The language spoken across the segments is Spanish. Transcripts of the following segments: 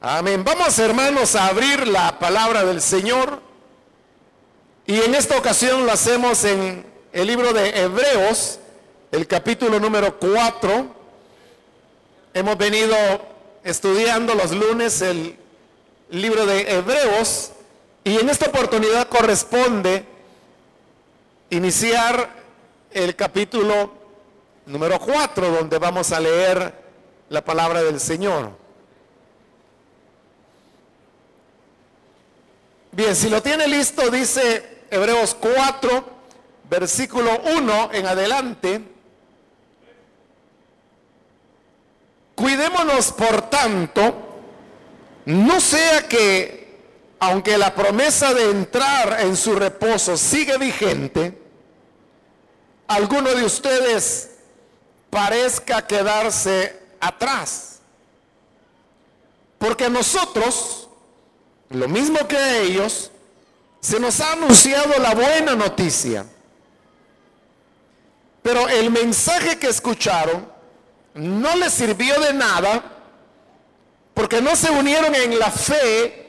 Amén. Vamos hermanos a abrir la palabra del Señor. Y en esta ocasión lo hacemos en el libro de Hebreos, el capítulo número 4. Hemos venido estudiando los lunes el libro de Hebreos y en esta oportunidad corresponde iniciar el capítulo número 4 donde vamos a leer la palabra del Señor. Bien, si lo tiene listo, dice Hebreos 4, versículo 1 en adelante. Cuidémonos, por tanto, no sea que, aunque la promesa de entrar en su reposo sigue vigente, alguno de ustedes parezca quedarse atrás. Porque nosotros, lo mismo que ellos, se nos ha anunciado la buena noticia. Pero el mensaje que escucharon no les sirvió de nada porque no se unieron en la fe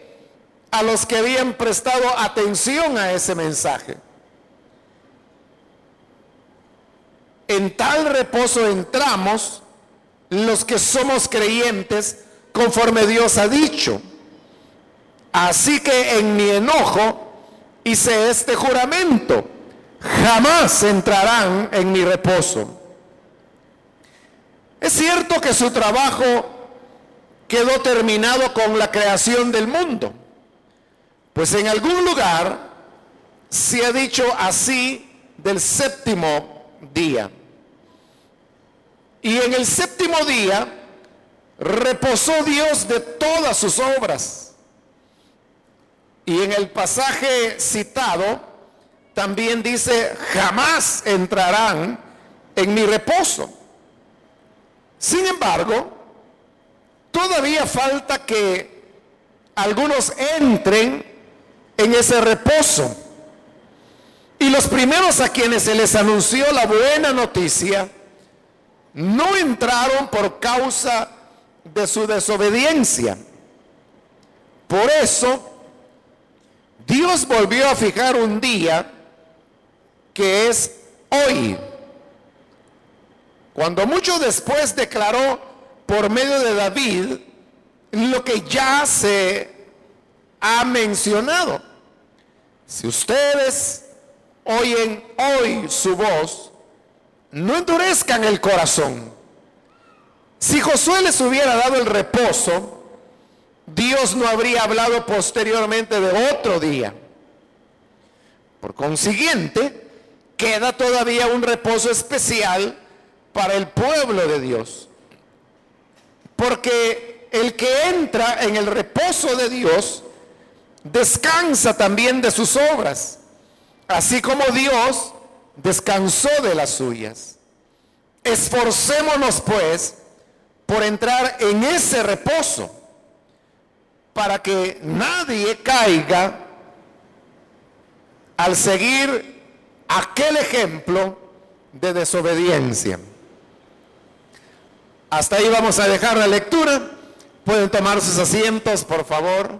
a los que habían prestado atención a ese mensaje. En tal reposo entramos los que somos creyentes conforme Dios ha dicho. Así que en mi enojo hice este juramento. Jamás entrarán en mi reposo. Es cierto que su trabajo quedó terminado con la creación del mundo. Pues en algún lugar se ha dicho así del séptimo día. Y en el séptimo día reposó Dios de todas sus obras. Y en el pasaje citado también dice, jamás entrarán en mi reposo. Sin embargo, todavía falta que algunos entren en ese reposo. Y los primeros a quienes se les anunció la buena noticia, no entraron por causa de su desobediencia. Por eso, Dios volvió a fijar un día que es hoy cuando mucho después declaró por medio de David lo que ya se ha mencionado. Si ustedes oyen hoy su voz, no endurezcan el corazón. Si Josué les hubiera dado el reposo, Dios no habría hablado posteriormente de otro día. Por consiguiente, queda todavía un reposo especial para el pueblo de Dios. Porque el que entra en el reposo de Dios descansa también de sus obras, así como Dios descansó de las suyas. Esforcémonos pues por entrar en ese reposo para que nadie caiga al seguir aquel ejemplo de desobediencia. Hasta ahí vamos a dejar la lectura. Pueden tomar sus asientos, por favor.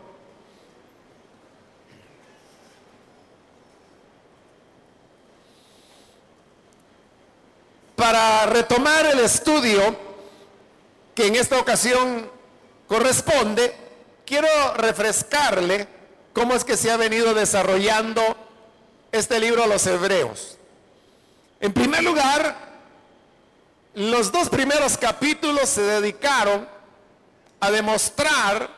Para retomar el estudio que en esta ocasión corresponde, quiero refrescarle cómo es que se ha venido desarrollando este libro a los hebreos. En primer lugar, los dos primeros capítulos se dedicaron a demostrar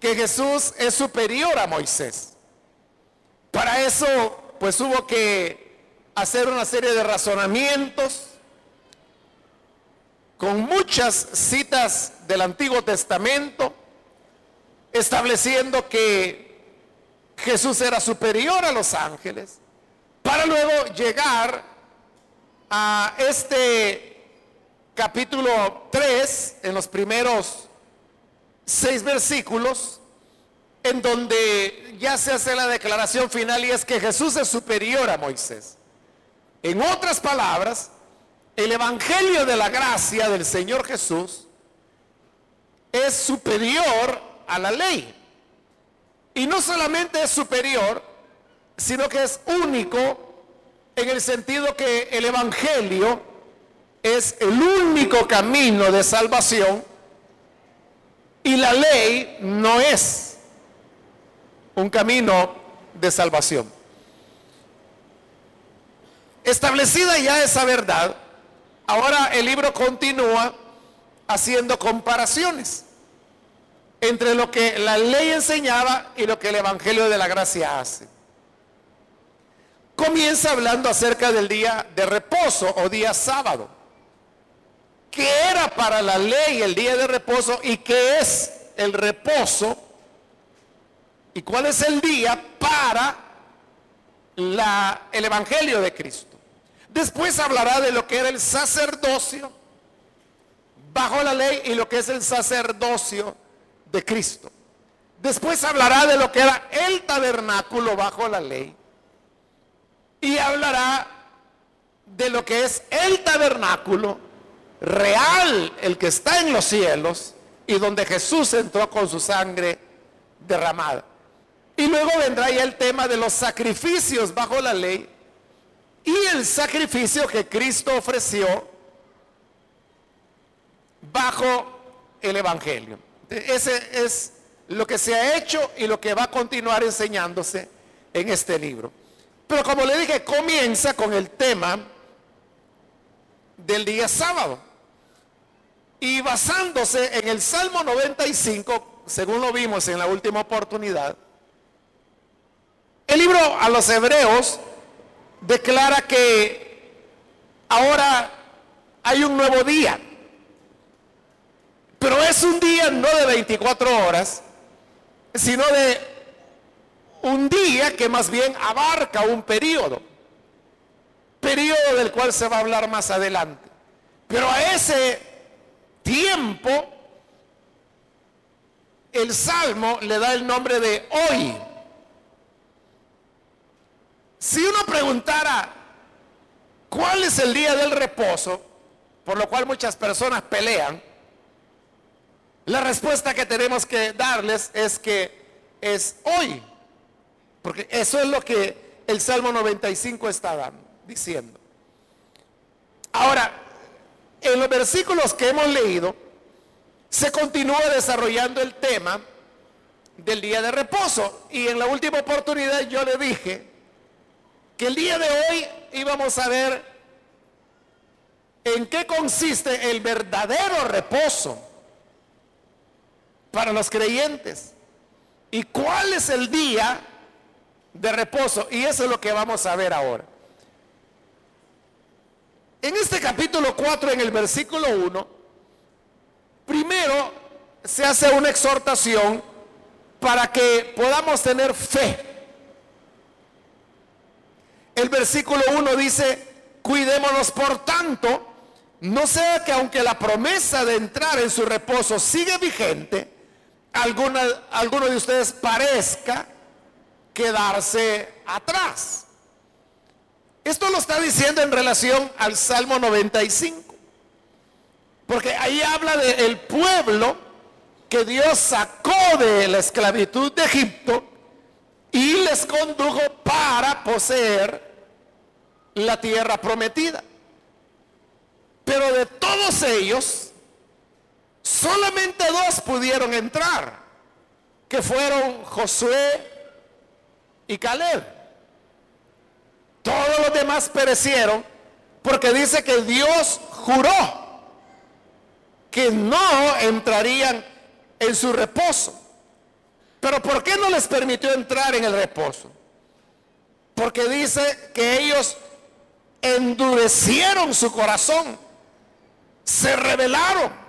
que Jesús es superior a Moisés. Para eso, pues hubo que hacer una serie de razonamientos con muchas citas del Antiguo Testamento, estableciendo que Jesús era superior a los ángeles, para luego llegar a este capítulo 3, en los primeros seis versículos, en donde ya se hace la declaración final y es que Jesús es superior a Moisés. En otras palabras, el Evangelio de la gracia del Señor Jesús es superior a la ley. Y no solamente es superior, sino que es único en el sentido que el Evangelio es el único camino de salvación y la ley no es un camino de salvación. Establecida ya esa verdad, ahora el libro continúa haciendo comparaciones entre lo que la ley enseñaba y lo que el Evangelio de la Gracia hace. Comienza hablando acerca del día de reposo o día sábado. ¿Qué era para la ley el día de reposo y qué es el reposo? ¿Y cuál es el día para la, el Evangelio de Cristo? Después hablará de lo que era el sacerdocio bajo la ley y lo que es el sacerdocio de Cristo. Después hablará de lo que era el tabernáculo bajo la ley. Y hablará de lo que es el tabernáculo real, el que está en los cielos, y donde Jesús entró con su sangre derramada. Y luego vendrá ya el tema de los sacrificios bajo la ley y el sacrificio que Cristo ofreció bajo el Evangelio. Ese es lo que se ha hecho y lo que va a continuar enseñándose en este libro. Pero como le dije, comienza con el tema del día sábado. Y basándose en el Salmo 95, según lo vimos en la última oportunidad, el libro a los hebreos declara que ahora hay un nuevo día. Pero es un día no de 24 horas, sino de un día que más bien abarca un periodo. Periodo del cual se va a hablar más adelante. Pero a ese tiempo, el Salmo le da el nombre de hoy. Si uno preguntara, ¿cuál es el día del reposo? Por lo cual muchas personas pelean la respuesta que tenemos que darles es que es hoy. Porque eso es lo que el Salmo 95 está dando, diciendo. Ahora, en los versículos que hemos leído, se continúa desarrollando el tema del día de reposo. Y en la última oportunidad yo le dije que el día de hoy íbamos a ver en qué consiste el verdadero reposo para los creyentes. ¿Y cuál es el día de reposo? Y eso es lo que vamos a ver ahora. En este capítulo 4, en el versículo 1, primero se hace una exhortación para que podamos tener fe. El versículo 1 dice, cuidémonos por tanto, no sea que aunque la promesa de entrar en su reposo sigue vigente, alguna, alguno de ustedes parezca quedarse atrás. Esto lo está diciendo en relación al Salmo 95. Porque ahí habla del pueblo que Dios sacó de la esclavitud de Egipto y les condujo para poseer la tierra prometida. Pero de todos ellos, Solamente dos pudieron entrar, que fueron Josué y Caleb. Todos los demás perecieron porque dice que Dios juró que no entrarían en su reposo. Pero ¿por qué no les permitió entrar en el reposo? Porque dice que ellos endurecieron su corazón, se rebelaron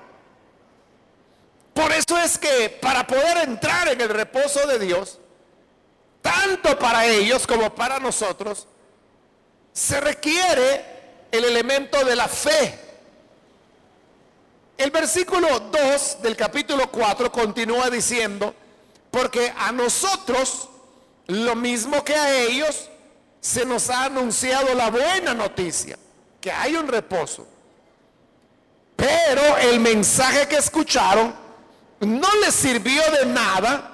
por eso es que para poder entrar en el reposo de Dios, tanto para ellos como para nosotros, se requiere el elemento de la fe. El versículo 2 del capítulo 4 continúa diciendo, porque a nosotros, lo mismo que a ellos, se nos ha anunciado la buena noticia, que hay un reposo. Pero el mensaje que escucharon no les sirvió de nada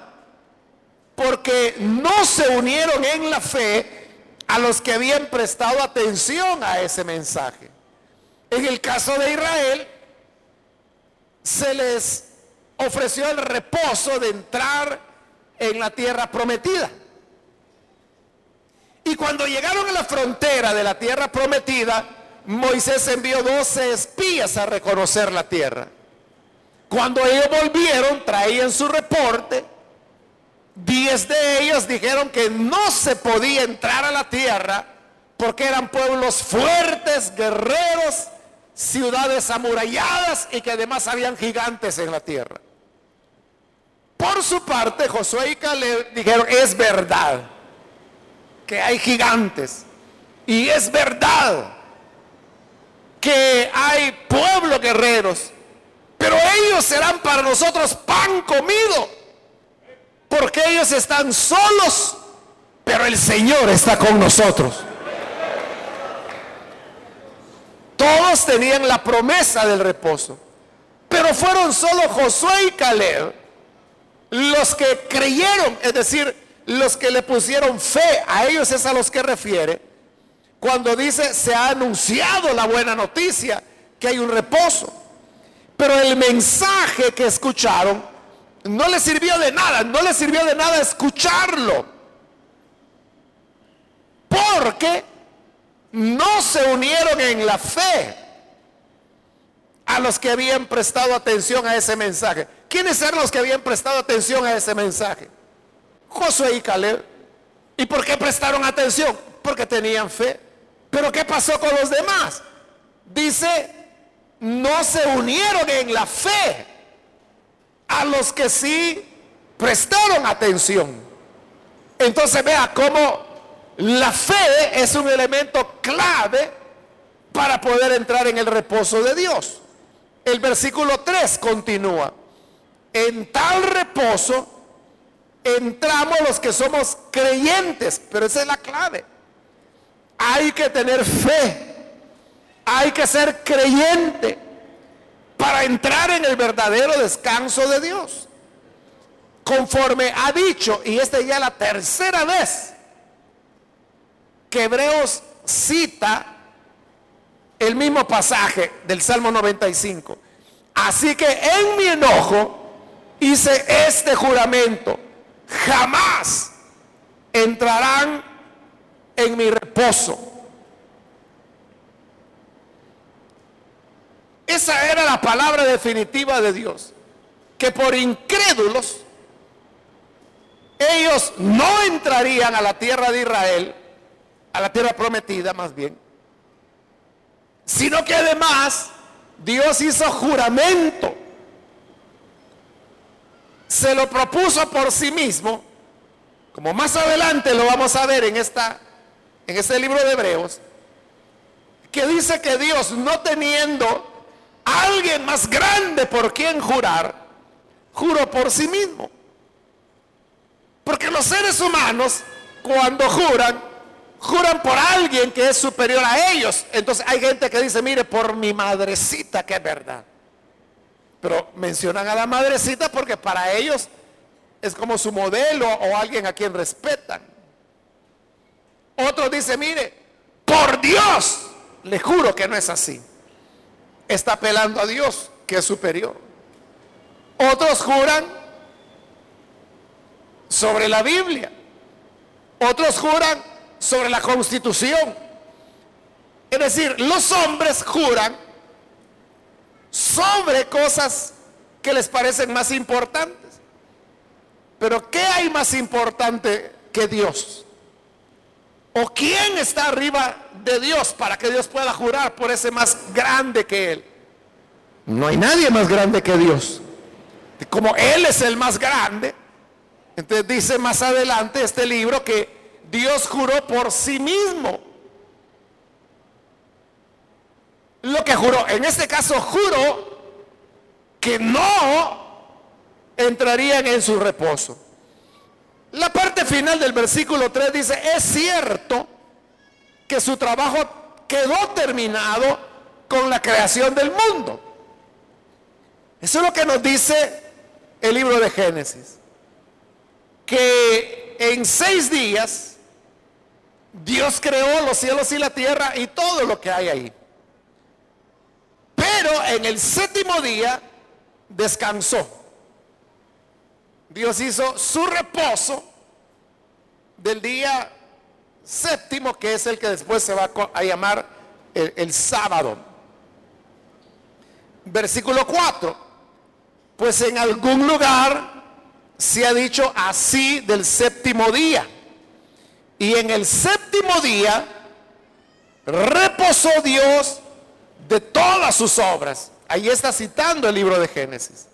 porque no se unieron en la fe a los que habían prestado atención a ese mensaje. En el caso de Israel, se les ofreció el reposo de entrar en la tierra prometida. Y cuando llegaron a la frontera de la tierra prometida, Moisés envió 12 espías a reconocer la tierra. Cuando ellos volvieron, traían su reporte. Diez de ellos dijeron que no se podía entrar a la tierra porque eran pueblos fuertes, guerreros, ciudades amuralladas y que además habían gigantes en la tierra. Por su parte, Josué y Caleb dijeron, es verdad que hay gigantes. Y es verdad que hay pueblos guerreros. Pero ellos serán para nosotros pan comido. Porque ellos están solos. Pero el Señor está con nosotros. Todos tenían la promesa del reposo. Pero fueron solo Josué y Caleb los que creyeron, es decir, los que le pusieron fe, a ellos es a los que refiere, cuando dice se ha anunciado la buena noticia, que hay un reposo. Pero el mensaje que escucharon no les sirvió de nada, no les sirvió de nada escucharlo. Porque no se unieron en la fe a los que habían prestado atención a ese mensaje. ¿Quiénes eran los que habían prestado atención a ese mensaje? Josué y Caleb. ¿Y por qué prestaron atención? Porque tenían fe. Pero ¿qué pasó con los demás? Dice, no se unieron en la fe a los que sí prestaron atención. Entonces vea cómo la fe es un elemento clave para poder entrar en el reposo de Dios. El versículo 3 continúa. En tal reposo entramos los que somos creyentes, pero esa es la clave. Hay que tener fe, hay que ser creyente para entrar en el verdadero descanso de Dios. Conforme ha dicho, y esta es ya la tercera vez que Hebreos cita el mismo pasaje del Salmo 95. Así que en mi enojo hice este juramento jamás entrarán en mi reposo. Esa era la palabra definitiva de Dios, que por incrédulos ellos no entrarían a la tierra de Israel, a la tierra prometida más bien, sino que además Dios hizo juramento. Se lo propuso por sí mismo, como más adelante lo vamos a ver en, esta, en este libro de Hebreos, que dice que Dios no teniendo alguien más grande por quien jurar, juró por sí mismo. Porque los seres humanos, cuando juran, juran por alguien que es superior a ellos. Entonces hay gente que dice, mire, por mi madrecita, que es verdad. Pero mencionan a la madrecita porque para ellos es como su modelo o alguien a quien respetan. Otro dice, mire, por Dios, le juro que no es así. Está apelando a Dios, que es superior. Otros juran sobre la Biblia. Otros juran sobre la constitución. Es decir, los hombres juran sobre cosas que les parecen más importantes. Pero ¿qué hay más importante que Dios? ¿O quién está arriba de Dios para que Dios pueda jurar por ese más grande que Él? No hay nadie más grande que Dios. Como Él es el más grande, entonces dice más adelante este libro que Dios juró por sí mismo lo que juró. En este caso juró que no entrarían en su reposo. La parte final del versículo 3 dice, es cierto que su trabajo quedó terminado con la creación del mundo. Eso es lo que nos dice el libro de Génesis, que en seis días Dios creó los cielos y la tierra y todo lo que hay ahí. Pero en el séptimo día descansó. Dios hizo su reposo del día séptimo, que es el que después se va a llamar el, sábado. Versículo 4. Pues en algún lugar se ha dicho así del séptimo día. Y en el séptimo día reposó Dios de todas sus obras. Ahí está citando el libro de Génesis.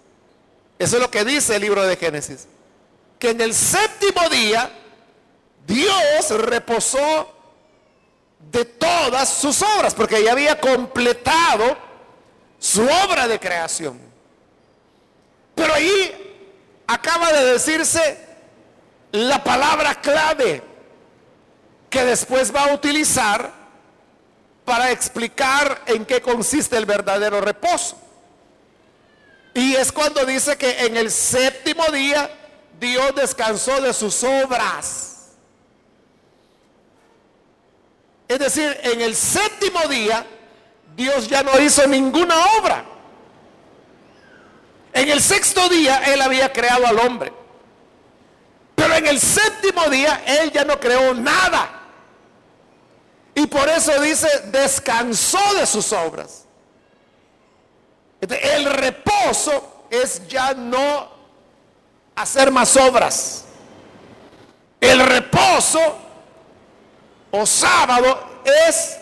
Eso es lo que dice el libro de Génesis. Que en el séptimo día Dios reposó de todas sus obras, porque ya había completado su obra de creación. Pero ahí acaba de decirse la palabra clave que después va a utilizar para explicar en qué consiste el verdadero reposo. Y es cuando dice que en el séptimo día Dios descansó de sus obras. Es decir, en el séptimo día Dios ya no hizo ninguna obra. En el sexto día Él había creado al hombre. Pero en el séptimo día Él ya no creó nada. Y por eso dice, descansó de sus obras. El reposo es ya no hacer más obras. El reposo o sábado es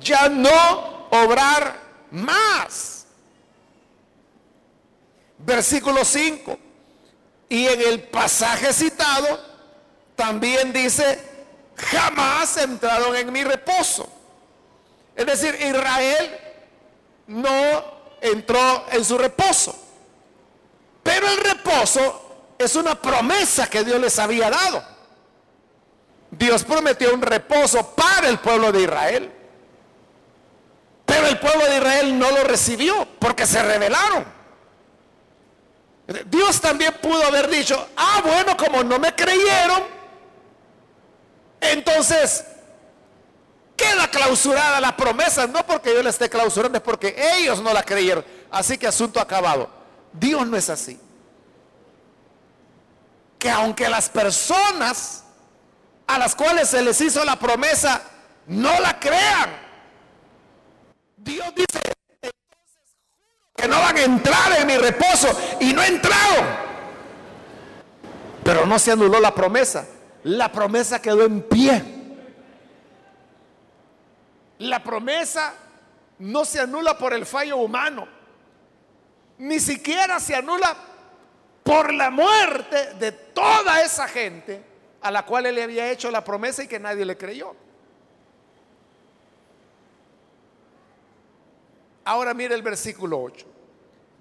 ya no obrar más. Versículo 5. Y en el pasaje citado también dice, jamás entraron en mi reposo. Es decir, Israel no entró en su reposo. Pero el reposo es una promesa que Dios les había dado. Dios prometió un reposo para el pueblo de Israel. Pero el pueblo de Israel no lo recibió porque se rebelaron. Dios también pudo haber dicho, ah, bueno, como no me creyeron, entonces, queda clausurada la promesa, no porque yo la esté clausurando, es porque ellos no la creyeron. Así que asunto acabado. Dios no es así. Que aunque las personas a las cuales se les hizo la promesa no la crean, Dios dice, que no van a entrar en mi reposo y no entraron. Pero no se anuló la promesa la promesa quedó en pie. La promesa no se anula por el fallo humano, ni siquiera se anula por la muerte de toda esa gente a la cual él le había hecho la promesa y que nadie le creyó. Ahora mire el versículo 8.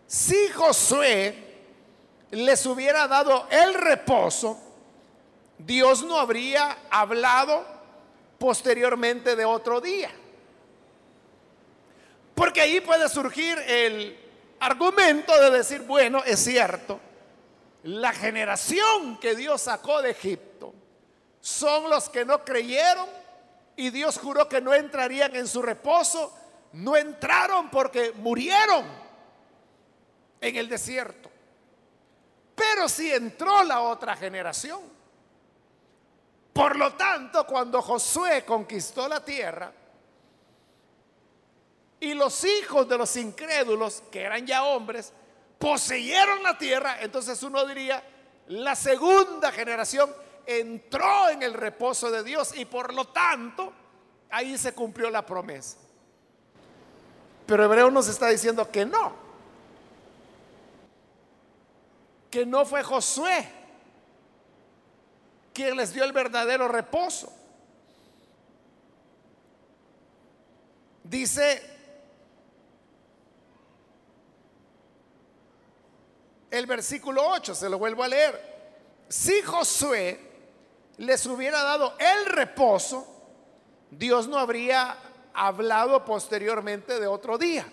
Si Josué les hubiera dado el reposo, Dios no habría hablado posteriormente de otro día. Porque ahí puede surgir el argumento de decir, bueno, es cierto, la generación que Dios sacó de Egipto son los que no creyeron y Dios juró que no entrarían en su reposo. No entraron porque murieron en el desierto. Pero si entró la otra generación. Por lo tanto, cuando Josué conquistó la tierra y los hijos de los incrédulos, que eran ya hombres, poseyeron la tierra, entonces uno diría, la segunda generación entró en el reposo de Dios y por lo tanto ahí se cumplió la promesa. Pero Hebreo nos está diciendo que no, que no fue Josué quien les dio el verdadero reposo. Dice el versículo 8, se lo vuelvo a leer. Si Josué les hubiera dado el reposo, Dios no habría hablado posteriormente de otro día.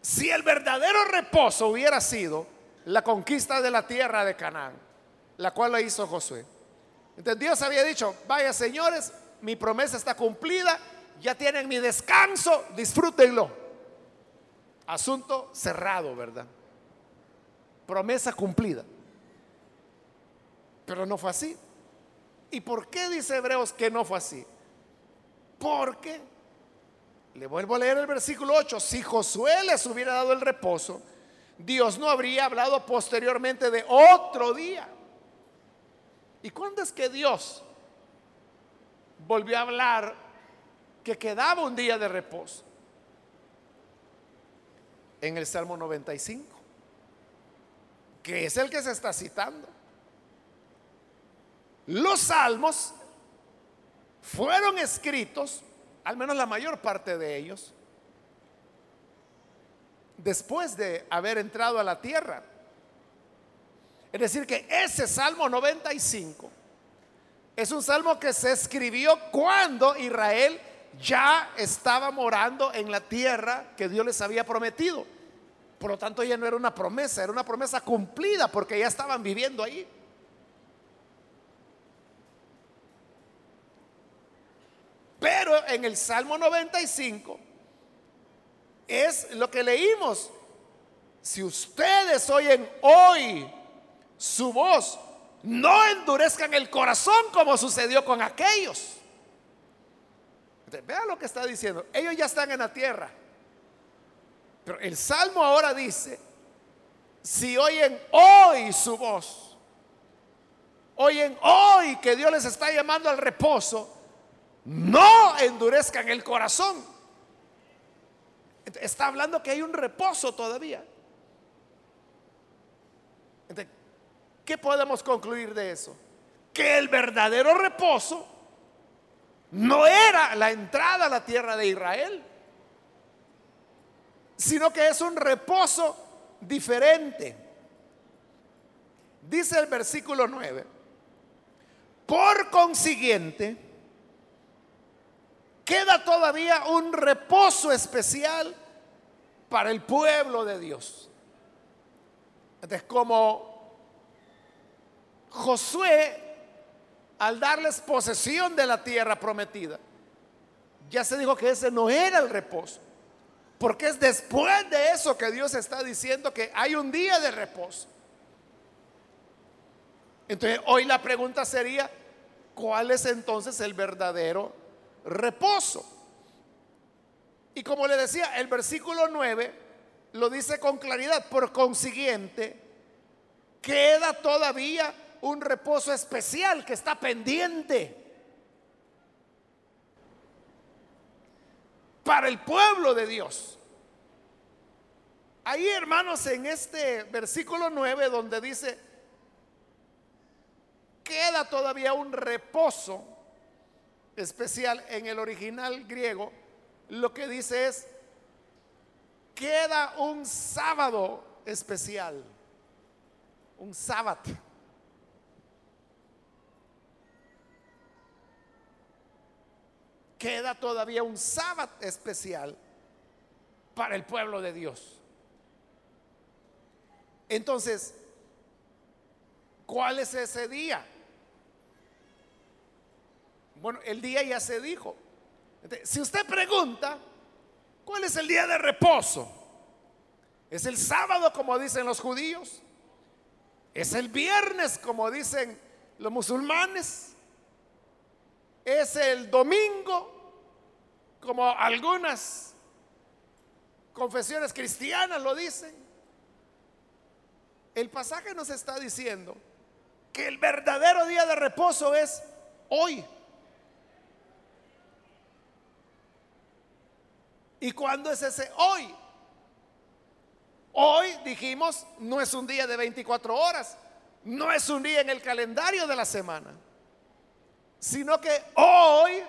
Si el verdadero reposo hubiera sido la conquista de la tierra de Canaán, la cual la hizo Josué. Entonces Dios había dicho, vaya señores, mi promesa está cumplida, ya tienen mi descanso, disfrútenlo. Asunto cerrado, ¿verdad? Promesa cumplida. Pero no fue así. ¿Y por qué dice Hebreos que no fue así? Porque, le vuelvo a leer el versículo 8, si Josué les hubiera dado el reposo, Dios no habría hablado posteriormente de otro día. ¿Y cuándo es que Dios volvió a hablar que quedaba un día de reposo? En el Salmo 95, que es el que se está citando. Los salmos fueron escritos, al menos la mayor parte de ellos, después de haber entrado a la tierra. Es decir, que ese Salmo 95 es un salmo que se escribió cuando Israel ya estaba morando en la tierra que Dios les había prometido. Por lo tanto, ya no era una promesa, era una promesa cumplida porque ya estaban viviendo ahí. Pero en el Salmo 95 es lo que leímos. Si ustedes oyen hoy su voz, no endurezcan el corazón como sucedió con aquellos. Vean lo que está diciendo. Ellos ya están en la tierra. Pero el Salmo ahora dice, si oyen hoy su voz, oyen hoy que Dios les está llamando al reposo, no endurezcan el corazón. Está hablando que hay un reposo todavía. ¿Qué podemos concluir de eso? Que el verdadero reposo no era la entrada a la tierra de Israel, sino que es un reposo diferente. Dice el versículo 9, por consiguiente, queda todavía un reposo especial para el pueblo de Dios. Entonces, como Josué, al darles posesión de la tierra prometida, ya se dijo que ese no era el reposo. Porque es después de eso que Dios está diciendo que hay un día de reposo. Entonces, hoy la pregunta sería, ¿cuál es entonces el verdadero reposo. Y como le decía, el versículo 9 lo dice con claridad. Por consiguiente, queda todavía un reposo especial que está pendiente para el pueblo de Dios. Ahí, hermanos, en este versículo 9 donde dice, queda todavía un reposo especial en el original griego, lo que dice es, queda un sábado especial, un sábado. Queda todavía un sábado especial para el pueblo de Dios. Entonces, ¿cuál es ese día? Bueno, el día ya se dijo. si usted pregunta, ¿cuál es el día de reposo? ¿Es el sábado como dicen los judíos? ¿Es el viernes como dicen los musulmanes? ¿Es el domingo como algunas confesiones cristianas lo dicen? El pasaje nos está diciendo que el verdadero día de reposo es hoy. ¿Y cuándo es ese hoy? Hoy dijimos, no es un día de 24 horas, no es un día en el calendario de la semana, sino que hoy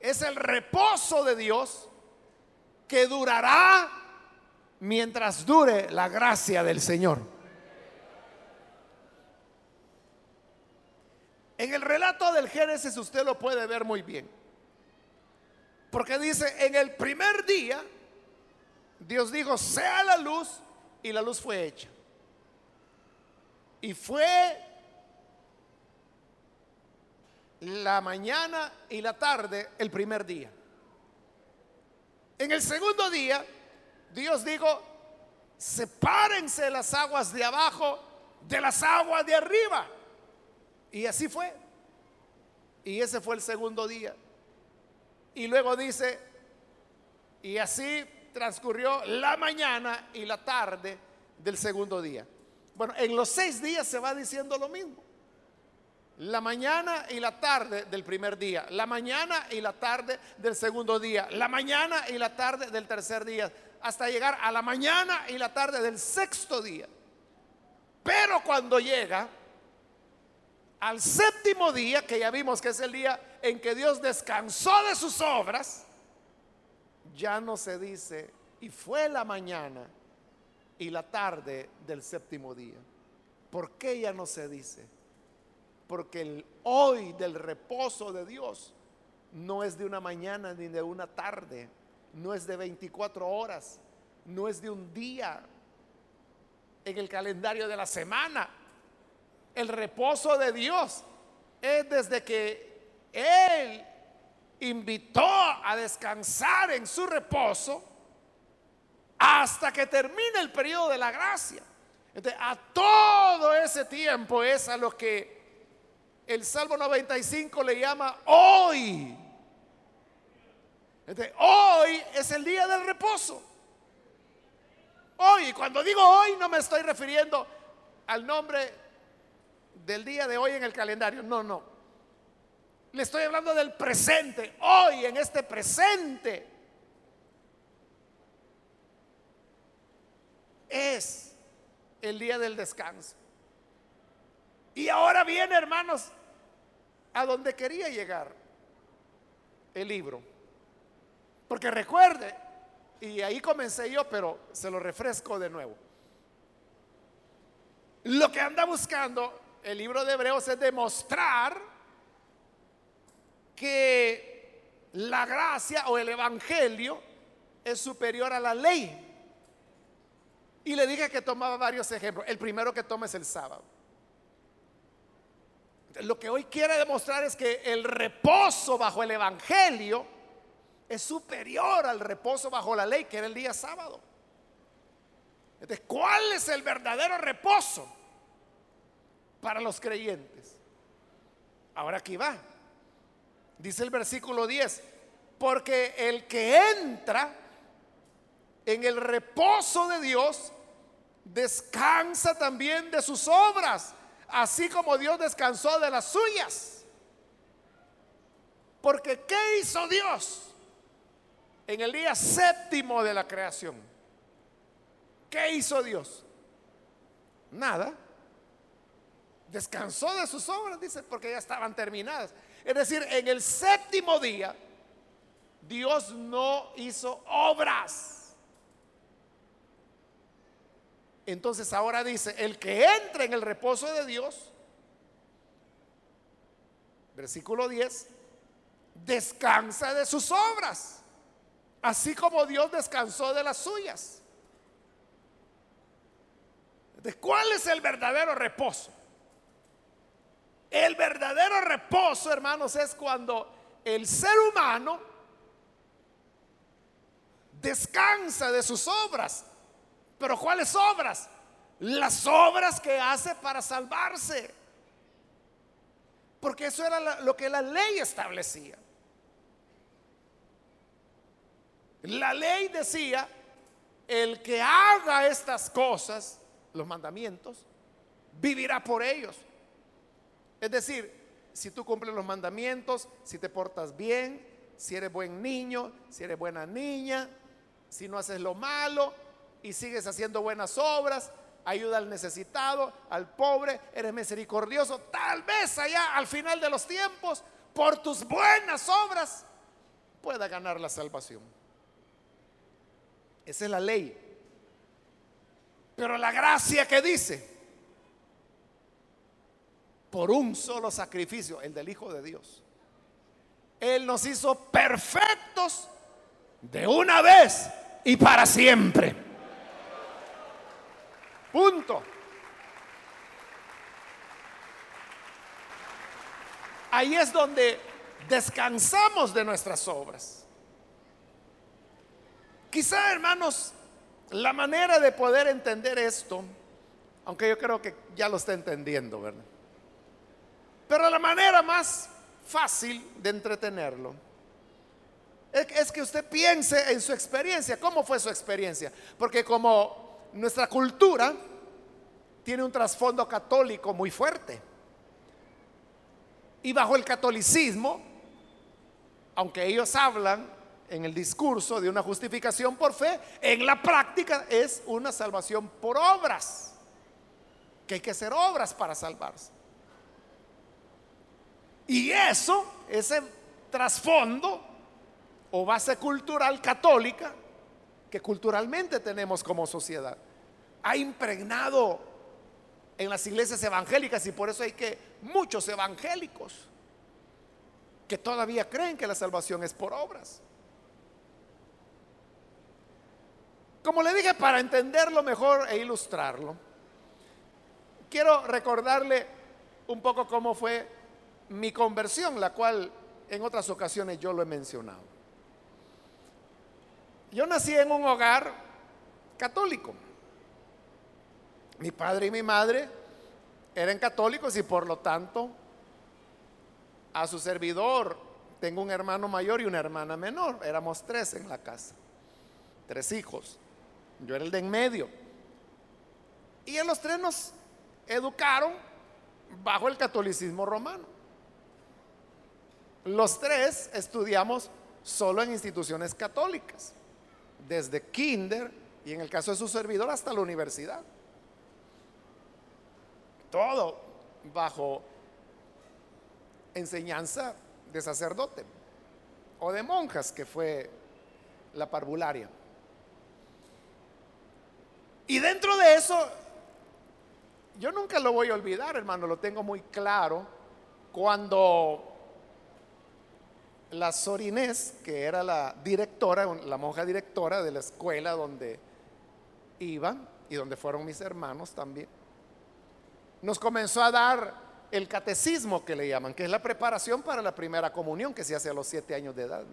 es el reposo de Dios que durará mientras dure la gracia del Señor. En el relato del Génesis usted lo puede ver muy bien. Porque dice, en el primer día Dios dijo, sea la luz, y la luz fue hecha. Y fue la mañana y la tarde el primer día. En el segundo día, Dios dijo, sepárense las aguas de abajo de las aguas de arriba. Y así fue. Y ese fue el segundo día. Y luego dice, y así transcurrió la mañana y la tarde del segundo día. Bueno, en los seis días se va diciendo lo mismo. La mañana y la tarde del primer día, la mañana y la tarde del segundo día, la mañana y la tarde del tercer día, hasta llegar a la mañana y la tarde del sexto día. Pero cuando llega al séptimo día, que ya vimos que es el día en que Dios descansó de sus obras, ya no se dice, y fue la mañana y la tarde del séptimo día. ¿Por qué ya no se dice? Porque el hoy del reposo de Dios no es de una mañana ni de una tarde, no es de 24 horas, no es de un día en el calendario de la semana. El reposo de Dios es desde que Él invitó a descansar en su reposo hasta que termine el periodo de la gracia. Entonces, a todo ese tiempo es a lo que el Salmo 95 le llama hoy. hoy es el día del reposo. Hoy, cuando digo hoy no me estoy refiriendo al nombre del día de hoy en el calendario. No, no. Le estoy hablando del presente. Hoy, en este presente. Es el día del descanso. Y ahora viene, hermanos, a donde quería llegar el libro. Porque recuerde, y ahí comencé yo, pero se lo refresco de nuevo. Lo que anda buscando el libro de Hebreos es demostrar que la gracia o el evangelio es superior a la ley. Y le dije que tomaba varios ejemplos. El primero que toma es el sábado. Lo que hoy quiere demostrar es que el reposo bajo el Evangelio es superior al reposo bajo la ley, que era el día sábado. Entonces, ¿cuál es el verdadero reposo para los creyentes? Ahora aquí va. Dice el versículo 10, porque el que entra en el reposo de Dios, descansa también de sus obras así como Dios descansó de las suyas. Porque ¿qué hizo Dios en el día séptimo de la creación? ¿Qué hizo Dios? Nada. Descansó de sus obras, dice, porque ya estaban terminadas. Es decir, en el séptimo día, Dios no hizo obras. Entonces ahora dice, el que entra en el reposo de Dios, versículo 10, descansa de sus obras, así como Dios descansó de las suyas. ¿De cuál es el verdadero reposo? El verdadero reposo, hermanos, es cuando el ser humano descansa de sus obras pero ¿cuáles obras? Las obras que hace para salvarse. Porque eso era lo que la ley establecía. La ley decía, el que haga estas cosas, los mandamientos, vivirá por ellos. Es decir, si tú cumples los mandamientos, si te portas bien, si eres buen niño, si eres buena niña, si no haces lo malo, y sigues haciendo buenas obras, ayuda al necesitado, al pobre, eres misericordioso, tal vez allá al final de los tiempos, por tus buenas obras, pueda ganar la salvación. Esa es la ley. Pero la gracia que dice, por un solo sacrificio, el del Hijo de Dios, Él nos hizo perfectos de una vez y para siempre. Punto. Ahí es donde descansamos de nuestras obras. Quizá, hermanos, la manera de poder entender esto, aunque yo creo que ya lo está entendiendo, ¿verdad? Pero la manera más fácil de entretenerlo es que usted piense en su experiencia. ¿Cómo fue su experiencia? Porque como nuestra cultura tiene un trasfondo católico muy fuerte. Y bajo el catolicismo, aunque ellos hablan en el discurso de una justificación por fe, en la práctica es una salvación por obras. Que hay que hacer obras para salvarse. Y eso, ese trasfondo o base cultural católica que culturalmente tenemos como sociedad, ha impregnado en las iglesias evangélicas y por eso hay que muchos evangélicos que todavía creen que la salvación es por obras. Como le dije, para entenderlo mejor e ilustrarlo, quiero recordarle un poco cómo fue mi conversión, la cual en otras ocasiones yo lo he mencionado. Yo nací en un hogar católico. Mi padre y mi madre eran católicos y por lo tanto a su servidor tengo un hermano mayor y una hermana menor. Éramos tres en la casa, tres hijos. Yo era el de en medio. Y en los tres nos educaron bajo el catolicismo romano. Los tres estudiamos solo en instituciones católicas desde kinder y en el caso de su servidor hasta la universidad. Todo bajo enseñanza de sacerdote o de monjas, que fue la parvularia. Y dentro de eso, yo nunca lo voy a olvidar, hermano, lo tengo muy claro, cuando la Sorinés, que era la directora, la monja directora de la escuela donde iban y donde fueron mis hermanos también, nos comenzó a dar el catecismo que le llaman, que es la preparación para la primera comunión que se hace a los siete años de edad.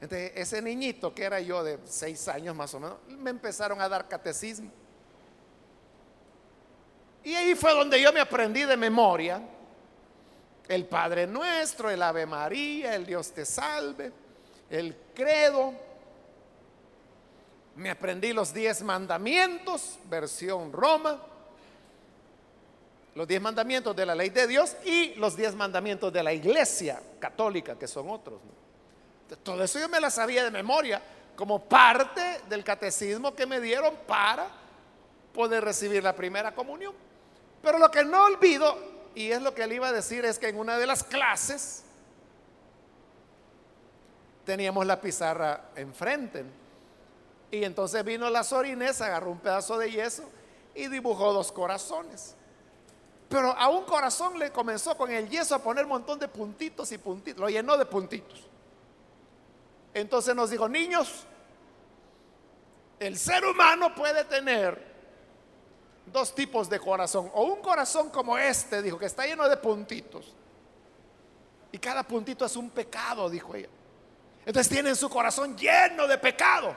Entonces, ese niñito que era yo de seis años más o menos, me empezaron a dar catecismo. Y ahí fue donde yo me aprendí de memoria el Padre Nuestro, el Ave María, el Dios te salve, el credo. Me aprendí los diez mandamientos, versión Roma, los diez mandamientos de la ley de Dios y los diez mandamientos de la iglesia católica, que son otros. Todo eso yo me la sabía de memoria como parte del catecismo que me dieron para poder recibir la primera comunión. Pero lo que no olvido y es lo que le iba a decir, es que en una de las clases teníamos la pizarra enfrente. Y entonces vino la Sorinés, agarró un pedazo de yeso y dibujó dos corazones. Pero a un corazón le comenzó con el yeso a poner un montón de puntitos y puntitos, lo llenó de puntitos. Entonces nos dijo, niños, el ser humano puede tener dos tipos de corazón. O un corazón como este, dijo, que está lleno de puntitos. Y cada puntito es un pecado, dijo ella. Entonces tienen su corazón lleno de pecado.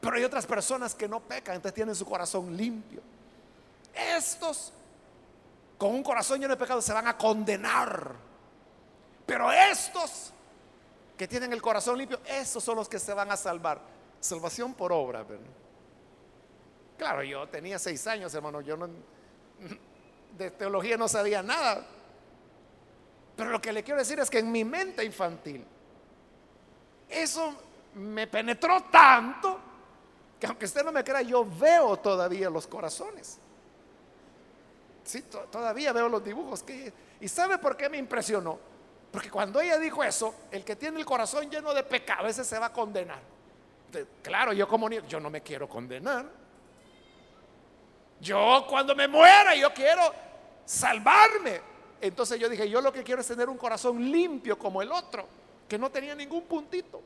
Pero hay otras personas que no pecan, entonces tienen su corazón limpio. Estos con un corazón lleno de pecado se van a condenar. Pero estos que tienen el corazón limpio, esos son los que se van a salvar. Salvación por obra, ¿verdad? Claro, yo tenía seis años, hermano, yo no, de teología no sabía nada. Pero lo que le quiero decir es que en mi mente infantil, eso me penetró tanto que aunque usted no me crea, yo veo todavía los corazones. Sí, todavía veo los dibujos. Que, ¿Y sabe por qué me impresionó? Porque cuando ella dijo eso, el que tiene el corazón lleno de pecado, ese se va a condenar. claro, yo como niño, yo no me quiero condenar. Yo cuando me muera, yo quiero salvarme. Entonces yo dije, yo lo que quiero es tener un corazón limpio como el otro, que no tenía ningún puntito.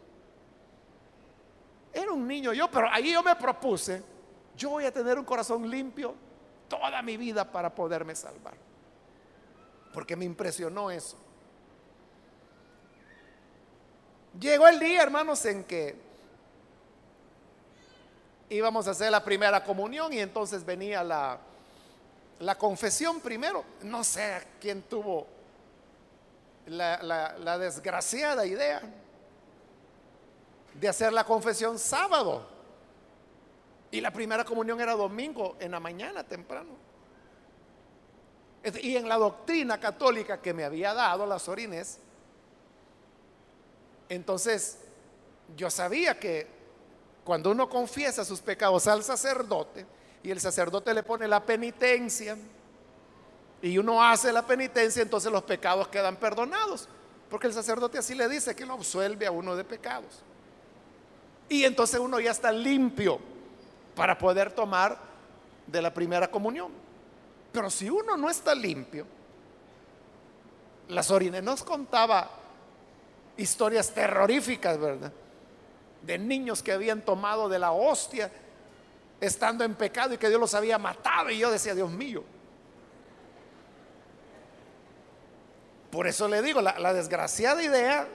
Era un niño yo, pero ahí yo me propuse, yo voy a tener un corazón limpio toda mi vida para poderme salvar. Porque me impresionó eso. Llegó el día, hermanos, en que íbamos a hacer la primera comunión y entonces venía la, la confesión primero. No sé quién tuvo la, la desgraciada idea de hacer la confesión sábado. Y la primera comunión era domingo en la mañana temprano. Y en la doctrina católica que me había dado la Sorinés, entonces yo sabía que cuando uno confiesa sus pecados al sacerdote y el sacerdote le pone la penitencia y uno hace la penitencia, entonces los pecados quedan perdonados. Porque el sacerdote así le dice que lo absuelve a uno de pecados. Y entonces uno ya está limpio para poder tomar de la primera comunión. Pero si uno no está limpio, la Sorine nos contaba historias terroríficas, ¿verdad? De niños que habían tomado de la hostia estando en pecado y que Dios los había matado. Y yo decía, Dios mío. Por eso le digo, la, desgraciada idea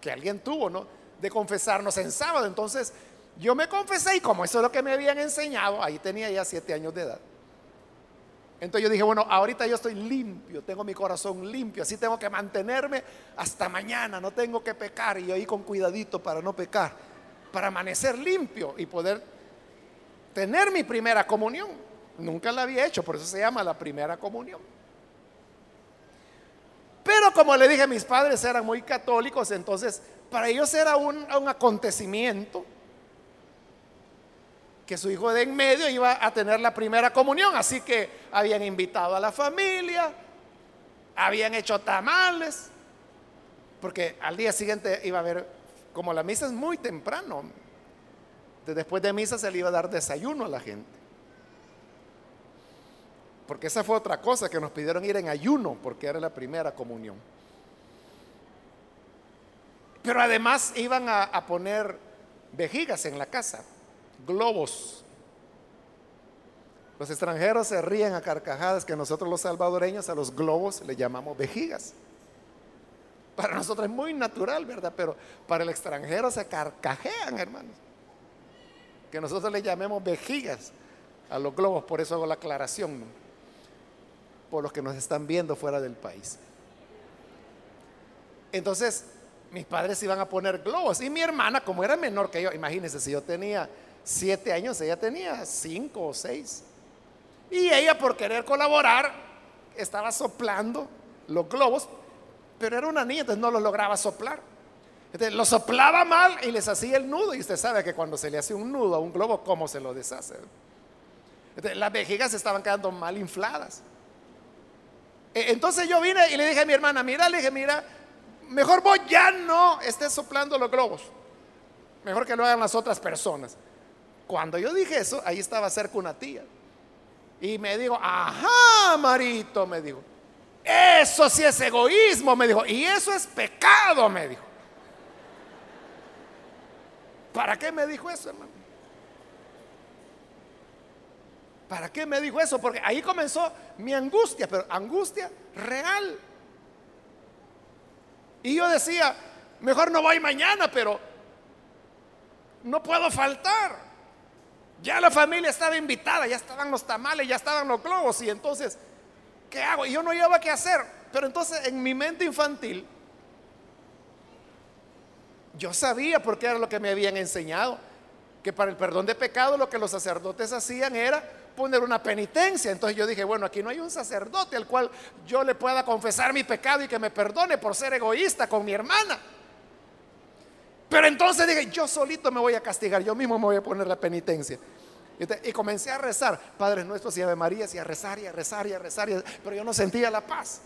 que alguien tuvo, ¿no? de confesarnos en sábado. Entonces yo me confesé y como eso es lo que me habían enseñado, ahí tenía ya siete años de edad. Entonces yo dije, bueno, ahorita yo estoy limpio, tengo mi corazón limpio, así tengo que mantenerme hasta mañana, no tengo que pecar y yo ahí con cuidadito para no pecar, para amanecer limpio y poder tener mi primera comunión. Nunca la había hecho, por eso se llama la primera comunión. Pero como le dije, mis padres eran muy católicos, entonces para ellos era un, acontecimiento que su hijo de en medio iba a tener la primera comunión. Así que habían invitado a la familia, habían hecho tamales, porque al día siguiente iba a haber, como la misa es muy temprano, después de misa se le iba a dar desayuno a la gente. Porque esa fue otra cosa que nos pidieron ir en ayuno, porque era la primera comunión. Pero además iban a, poner vejigas en la casa, globos. Los extranjeros se ríen a carcajadas que nosotros los salvadoreños a los globos le llamamos vejigas. Para nosotros es muy natural, ¿verdad? Pero para el extranjero se carcajean, hermanos. Que nosotros le llamemos vejigas a los globos, por eso hago la aclaración, por los que nos están viendo fuera del país. Entonces, mis padres iban a poner globos. Y mi hermana, como era menor que yo, imagínense, si yo tenía siete años, ella tenía cinco o seis. Y ella, por querer colaborar, estaba soplando los globos, pero era una niña, entonces no los lograba soplar. Entonces, lo soplaba mal y les hacía el nudo. Y usted sabe que cuando se le hace un nudo a un globo, ¿cómo se lo deshace? Las vejigas estaban quedando mal infladas. E, entonces yo vine y le dije a mi hermana, mira, le dije, mira, mejor vos ya no estés soplando los globos. Mejor que lo hagan las otras personas. Cuando yo dije eso, ahí estaba cerca una tía. Y me dijo, ajá, Marito, me dijo. Eso sí es egoísmo, me dijo. Y eso es pecado, me dijo. ¿Para qué me dijo eso, hermano? ¿Para qué me dijo eso? Porque ahí comenzó mi angustia, pero angustia real. Y yo decía, mejor no voy mañana, pero no puedo faltar. Ya la familia estaba invitada, ya estaban los tamales, ya estaban los globos. Y entonces, ¿qué hago? Y yo no llevaba qué hacer. Pero entonces en mi mente infantil, yo sabía porque era lo que me habían enseñado, que para el perdón de pecado lo que los sacerdotes hacían era poner una penitencia. Entonces yo dije, bueno, aquí no hay un sacerdote al cual yo le pueda confesar mi pecado y que me perdone por ser egoísta con mi hermana. Pero entonces dije, yo solito me voy a castigar, yo mismo me voy a poner la penitencia. Y comencé a rezar, Padre nuestro y Ave María, y a rezar y a rezar y a rezar, pero yo no sentía la paz.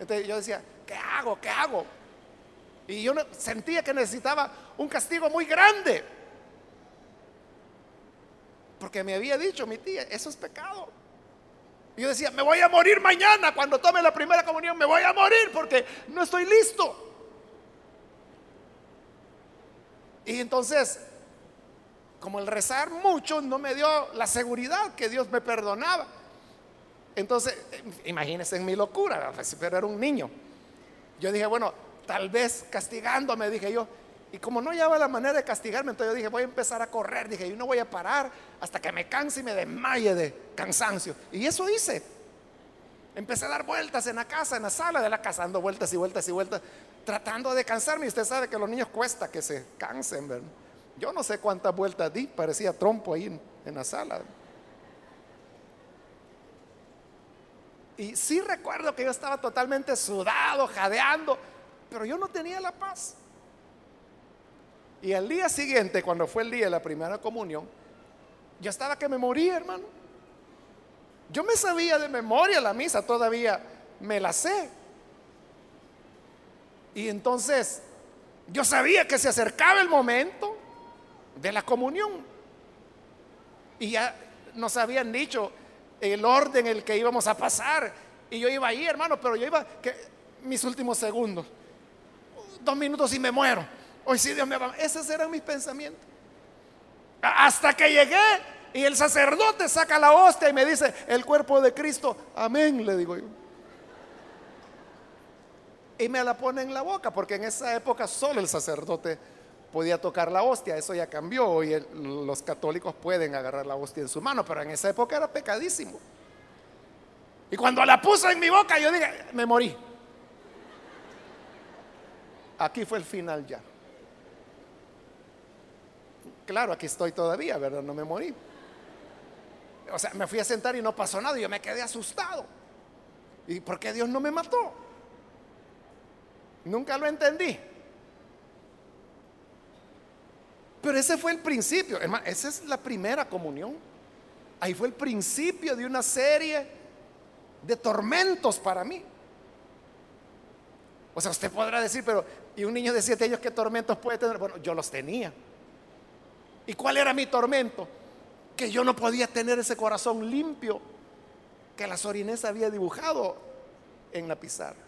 Entonces yo decía, ¿qué hago? ¿Qué hago? Y yo sentía que necesitaba un castigo muy grande. Porque me había dicho mi tía, eso es pecado. Y yo decía, me voy a morir mañana cuando tome la primera comunión, me voy a morir porque no estoy listo. Y entonces, como el rezar mucho no me dio la seguridad que Dios me perdonaba. Entonces, imagínense en mi locura, pues, pero era un niño. Yo dije, bueno, tal vez castigándome, dije yo. Y como no llevaba la manera de castigarme, entonces yo dije, voy a empezar a correr. Dije, yo no voy a parar hasta que me canse y me desmaye de cansancio. Y eso hice. Empecé a dar vueltas en la casa, en la sala de la casa, dando vueltas y vueltas y vueltas, tratando de cansarme. Usted sabe que los niños cuesta que se cansen, ¿verdad? Yo no sé cuántas vueltas di, parecía trompo ahí en, en la sala. Y sí recuerdo que yo estaba totalmente sudado, jadeando, pero yo no tenía la paz. Y al día siguiente, cuando fue el día de la primera comunión, yo estaba que me moría, hermano. Yo me sabía de memoria la misa, todavía me la sé. Y entonces yo sabía que se acercaba el momento de la comunión. Y ya nos habían dicho el orden en el que íbamos a pasar. Y yo iba ahí, hermano, pero yo iba que mis últimos segundos. Dos minutos y me muero. Hoy sí Dios me va. Esos eran mis pensamientos. Hasta que llegué y el sacerdote saca la hostia y me dice, el cuerpo de Cristo, amén, le digo yo. Y me la pone en la boca, porque en esa época solo el sacerdote podía tocar la hostia, eso ya cambió, hoy los católicos pueden agarrar la hostia en su mano, pero en esa época era pecadísimo. Y cuando la puso en mi boca, yo dije, me morí. Aquí fue el final ya. Claro, aquí estoy todavía, ¿verdad? No me morí. O sea, me fui a sentar y no pasó nada y yo me quedé asustado. ¿Y por qué Dios no me mató? Nunca lo entendí. Pero ese fue el principio, esa es la primera comunión. Ahí fue el principio de una serie de tormentos para mí. O sea, usted podrá decir, pero ¿y un niño de siete años qué tormentos puede tener? Bueno, yo los tenía. ¿Y cuál era mi tormento? Que yo no podía tener ese corazón limpio que la sorinesa había dibujado en la pizarra.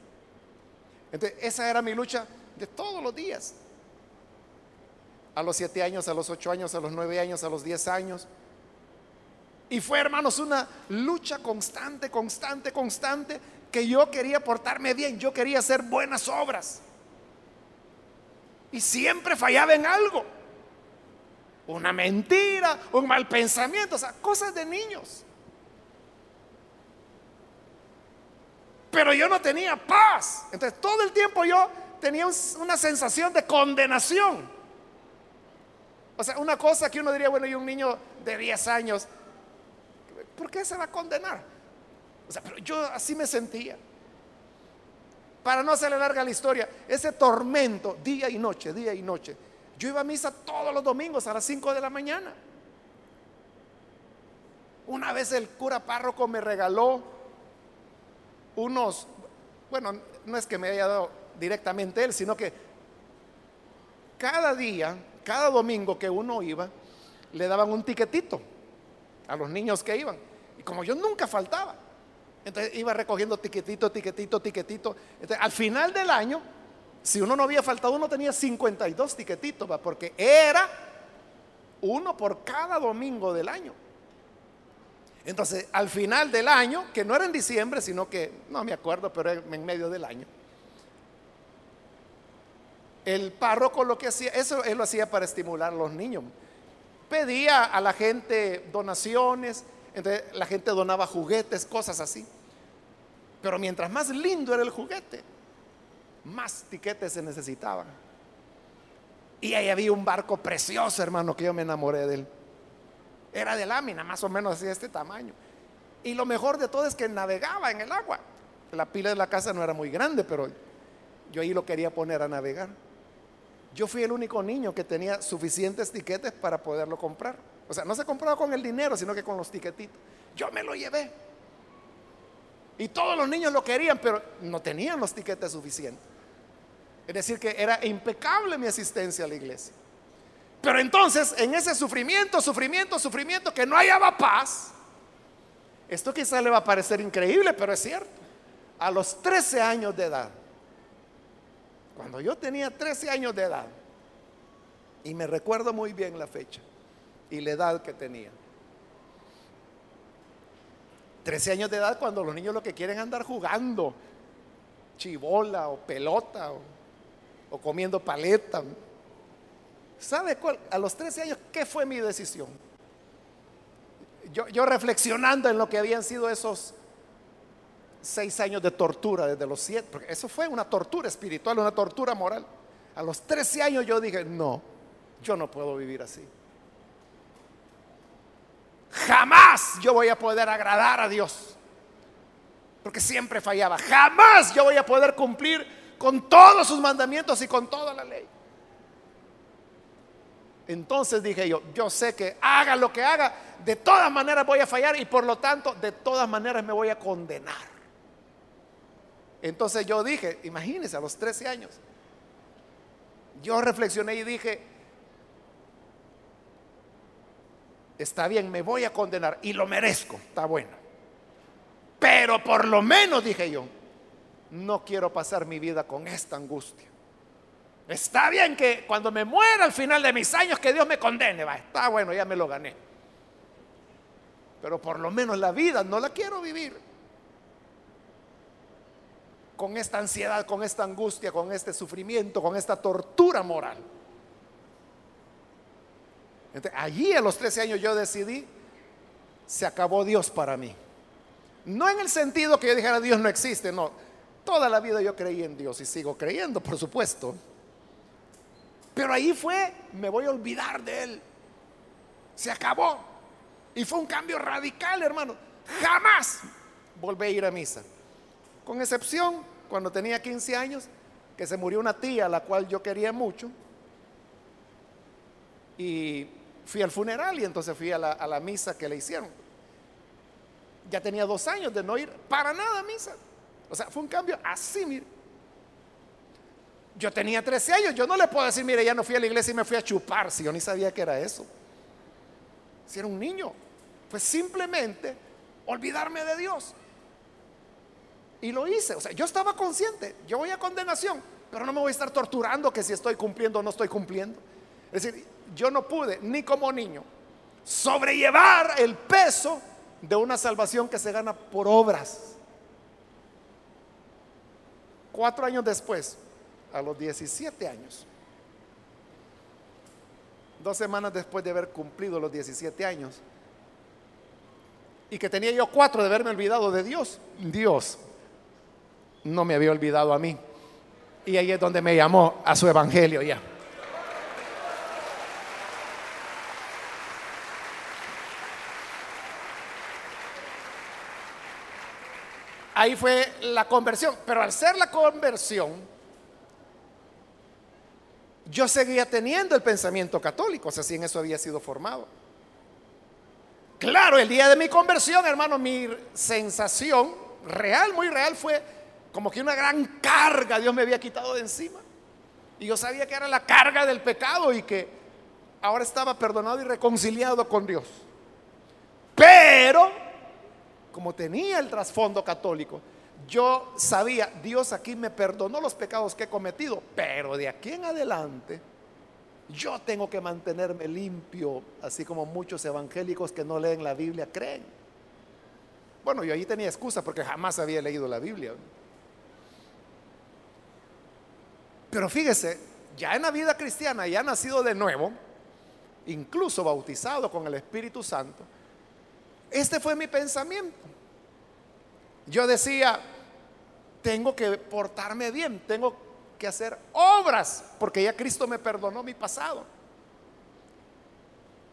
Entonces, esa era mi lucha de todos los días. A los siete años, a los ocho años, a los nueve años, a los diez años. Y fue, hermanos, una lucha constante, constante, constante, que yo quería portarme bien, yo quería hacer buenas obras. Y siempre fallaba en algo una mentira, un mal pensamiento, o sea, cosas de niños. Pero yo no tenía paz. Entonces todo el tiempo yo tenía una sensación de condenación. O sea, una cosa que uno diría, bueno, y un niño de 10 años, ¿por qué se va a condenar? O sea, pero yo así me sentía. Para no hacerle larga la historia, ese tormento día y noche, día y noche, yo iba a misa todos los domingos a las 5 de la mañana. Una vez el cura párroco me regaló unos, bueno, no es que me haya dado directamente él, sino que cada día, cada domingo que uno iba, le daban un tiquetito a los niños que iban. Y como yo nunca faltaba, entonces iba recogiendo tiquetito, tiquetito, tiquetito. Entonces, al final del año si uno no había faltado, uno tenía 52 tiquetitos, porque era uno por cada domingo del año. Entonces, al final del año, que no era en diciembre, sino que, no me acuerdo, pero en medio del año, el párroco lo que hacía, eso él lo hacía para estimular a los niños. Pedía a la gente donaciones, entonces la gente donaba juguetes, cosas así. Pero mientras más lindo era el juguete, más tiquetes se necesitaban. Y ahí había un barco precioso, hermano, que yo me enamoré de él. Era de lámina, más o menos así de este tamaño. Y lo mejor de todo es que navegaba en el agua. La pila de la casa no era muy grande, pero yo ahí lo quería poner a navegar. Yo fui el único niño que tenía suficientes tiquetes para poderlo comprar. O sea, no se compraba con el dinero, sino que con los tiquetitos. Yo me lo llevé. Y todos los niños lo querían, pero no tenían los tiquetes suficientes. Es decir, que era impecable mi asistencia a la iglesia. Pero entonces, en ese sufrimiento, sufrimiento, sufrimiento, que no hallaba paz, esto quizá le va a parecer increíble, pero es cierto. A los 13 años de edad, cuando yo tenía 13 años de edad, Y me recuerdo muy bien la fecha y la edad que tenía. 13 años de edad cuando los niños lo que quieren es andar jugando, chibola o pelota o, comiendo paleta. ¿Sabe cuál? A los 13 años, ¿qué fue mi decisión? Yo, yo reflexionando en lo que habían sido esos seis años de tortura desde los siete, porque eso fue una tortura espiritual, una tortura moral. A los 13 años yo dije, no, yo no puedo vivir así. Jamás yo voy a poder agradar a Dios. Porque siempre fallaba. Jamás yo voy a poder cumplir con todos sus mandamientos y con toda la ley. Entonces dije yo, yo sé que haga lo que haga, de todas maneras voy a fallar y por lo tanto de todas maneras me voy a condenar. Entonces yo dije, imagínense, a los 13 años, yo reflexioné y dije, está bien, me voy a condenar y lo merezco, está bueno. Pero por lo menos, dije yo, no quiero pasar mi vida con esta angustia. Está bien que cuando me muera al final de mis años, que Dios me condene, va, está bueno, ya me lo gané. Pero por lo menos la vida no la quiero vivir con esta ansiedad, con esta angustia, con este sufrimiento, con esta tortura moral allí a los 13 años yo decidí, se acabó Dios para mí. No en el sentido que yo dijera Dios no existe, no. Toda la vida yo creí en Dios y sigo creyendo, por supuesto. Pero ahí fue, me voy a olvidar de Él. Se acabó. Y fue un cambio radical, hermano. Jamás volví a ir a misa. Con excepción, cuando tenía 15 años, que se murió una tía a la cual yo quería mucho. Y fui al funeral y entonces fui a la, misa que le hicieron. Ya tenía dos años de no ir para nada a misa. O sea, fue un cambio así, mire. Yo tenía 13 años, yo no le puedo decir, mire, ya no fui a la iglesia y me fui a chupar, si yo ni sabía que era eso. Si era un niño, pues simplemente olvidarme de Dios. Y lo hice, o sea, yo estaba consciente, yo voy a condenación, pero no me voy a estar torturando que si estoy cumpliendo o no estoy cumpliendo. Es decir, yo no pude, ni como niño, sobrellevar el peso de una salvación que se gana por obras. Cuatro años después, a los 17 años, dos semanas después de haber cumplido los 17 años, y que tenía yo cuatro de haberme olvidado de Dios, Dios no me había olvidado a mí. Y ahí es donde me llamó a su evangelio ya. Ahí fue la conversión. Pero al ser la conversión, yo seguía teniendo el pensamiento católico, o sea, si en eso había sido formado. Claro, el día de mi conversión, hermano, mi sensación real, muy real, fue como que una gran carga Dios me había quitado de encima. Y yo sabía que era la carga del pecado y que ahora estaba perdonado y reconciliado con Dios. Pero como tenía el trasfondo católico, yo sabía, Dios aquí me perdonó los pecados que he cometido, pero de aquí en adelante yo tengo que mantenerme limpio, así como muchos evangélicos que no leen la Biblia creen. Bueno, yo ahí tenía excusa porque jamás había leído la Biblia. Pero fíjese, ya en la vida cristiana, ya nacido de nuevo, incluso bautizado con el Espíritu Santo, este fue mi pensamiento. Yo decía, tengo que portarme bien, tengo que hacer obras, porque ya Cristo me perdonó mi pasado.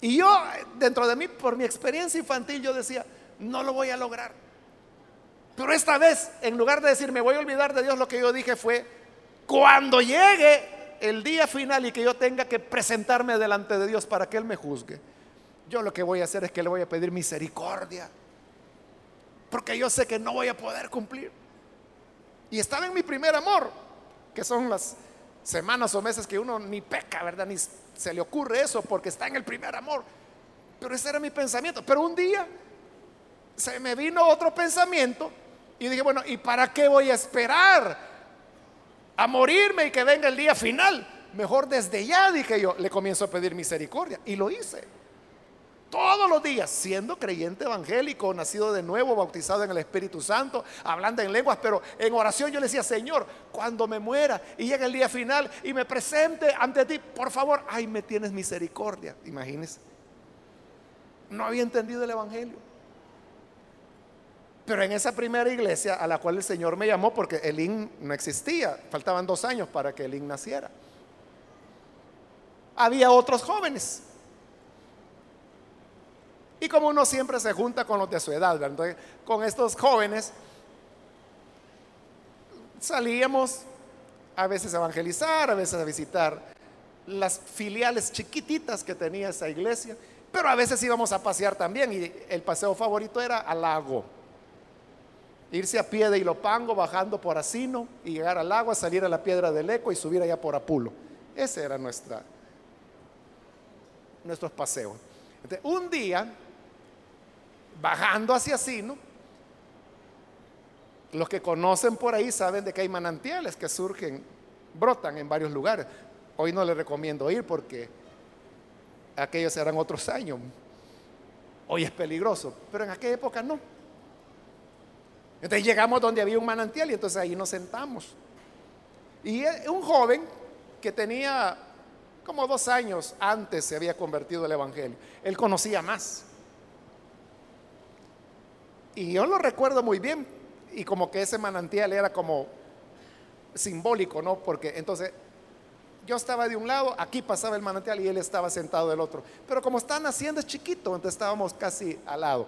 Y yo, dentro de mí, por mi experiencia infantil, yo decía, no lo voy a lograr. Pero esta vez, en lugar de decir, me voy a olvidar de Dios, lo que yo dije fue, cuando llegue el día final y que yo tenga que presentarme delante de Dios para que Él me juzgue, yo lo que voy a hacer es que le voy a pedir misericordia. Porque yo sé que no voy a poder cumplir. Y estaba en mi primer amor, que son las semanas o meses que uno ni peca, ¿verdad? Ni se le ocurre eso porque está en el primer amor. Pero ese era mi pensamiento. Pero un día se me vino otro pensamiento y dije, bueno, ¿y para qué voy a esperar a morirme y que venga el día final? mejor desde ya, dije yo, le comienzo a pedir misericordia. Y lo hice. Todos los días, siendo creyente evangélico, nacido de nuevo, bautizado en el Espíritu Santo, hablando en lenguas, pero en oración yo le decía, Señor, cuando me muera y llegue el día final y me presente ante ti, por favor, ay, me tienes misericordia. Imagínese. No había entendido el Evangelio. Pero en esa primera iglesia a la cual el Señor me llamó, porque el IN no existía, faltaban dos años para que el IN naciera, había otros jóvenes. Y como uno siempre se junta con los de su edad, Entonces, con estos jóvenes salíamos a veces a evangelizar, a veces a visitar las filiales chiquititas que tenía esa iglesia, pero a veces íbamos a pasear también y el paseo favorito era al lago irse a pie de Ilopango, bajando por Asino y llegar al agua, salir a la piedra del eco y subir allá por Apulo. Ese era nuestra, nuestros paseos. un día, bajando hacia Asino, los que conocen por ahí saben de que hay manantiales que surgen, brotan en varios lugares. Hoy no les recomiendo ir porque aquellos eran otros años. Hoy es peligroso, pero en aquella época no. Entonces llegamos donde había un manantial y entonces ahí nos sentamos. Y un joven que tenía como dos años antes se había convertido al Evangelio. Él conocía más. Y yo lo recuerdo muy bien. Y como que ese manantial era como simbólico, ¿no? Porque entonces yo estaba de un lado, aquí pasaba el manantial y él estaba sentado del otro. Pero como están haciendo es chiquito, entonces estábamos casi al lado.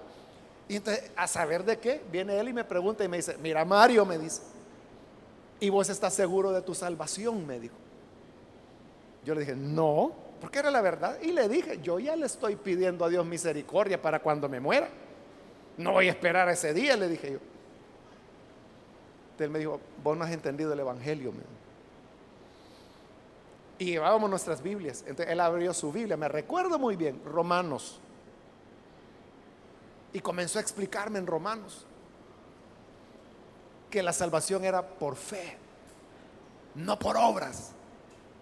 Y entonces, a saber de qué, viene él y me pregunta y me dice, mira Mario, me dice, ¿y vos estás seguro de tu salvación? Me dijo. Yo le dije, no, porque era la verdad. Y le dije, yo ya le estoy pidiendo a Dios misericordia para cuando me muera. No voy a esperar ese día, le dije yo. Él me dijo, vos no has entendido el Evangelio. Y llevábamos nuestras Biblias. Entonces él abrió su Biblia, me recuerdo muy bien, Romanos y comenzó a explicarme en Romanos que la salvación era por fe, no por obras,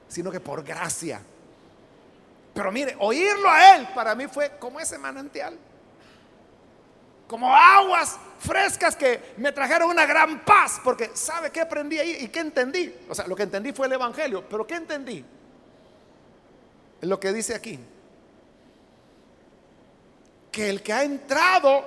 sino que por gracia. Pero mire, oírlo a él para mí fue como ese manantial, como aguas frescas que me trajeron una gran paz, porque ¿sabe qué aprendí ahí y qué entendí? O sea, lo que entendí fue el Evangelio, pero ¿qué entendí? Lo que dice aquí que el que ha entrado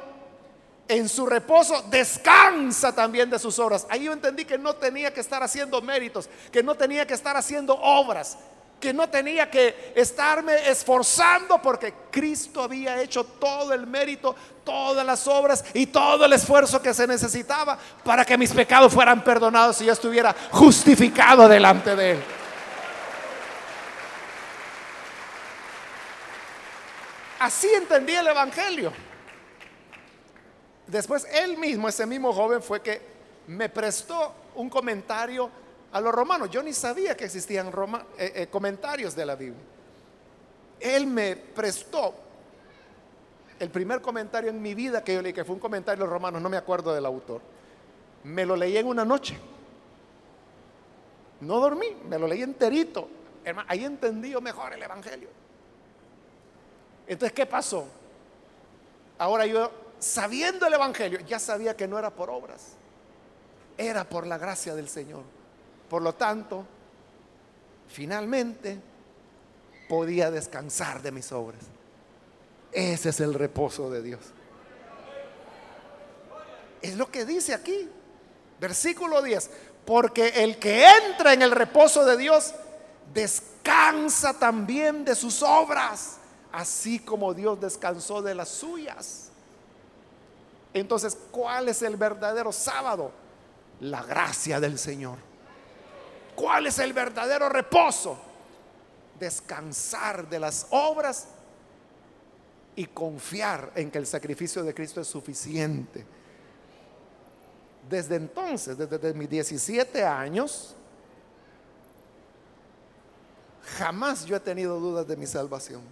en su reposo descansa también de sus obras. Ahí yo entendí que no tenía que estar haciendo méritos, que no tenía que estar haciendo obras, que no tenía que estarme esforzando porque Cristo había hecho todo el mérito, todas las obras y todo el esfuerzo que se necesitaba para que mis pecados fueran perdonados y yo estuviera justificado delante de Él. Así entendí el Evangelio. Después él mismo, ese mismo joven, fue que me prestó un comentario a los romanos. Yo ni sabía que existían eh, eh, comentarios de la Biblia. Él me prestó el primer comentario en mi vida que yo leí, que fue un comentario de los romanos, no me acuerdo del autor. Me lo leí en una noche. No dormí, me lo leí enterito. ahí entendí yo mejor el Evangelio. Entonces, ¿qué pasó? Ahora yo, sabiendo el Evangelio, ya sabía que no era por obras, era por la gracia del Señor. Por lo tanto, finalmente podía descansar de mis obras. Ese es el reposo de Dios. Es lo que dice aquí, versículo 10, porque el que entra en el reposo de Dios descansa también de sus obras así como Dios descansó de las suyas. Entonces, ¿cuál es el verdadero sábado? La gracia del Señor. ¿Cuál es el verdadero reposo? Descansar de las obras y confiar en que el sacrificio de Cristo es suficiente. Desde entonces, desde mis 17 años, jamás yo he tenido dudas de mi salvación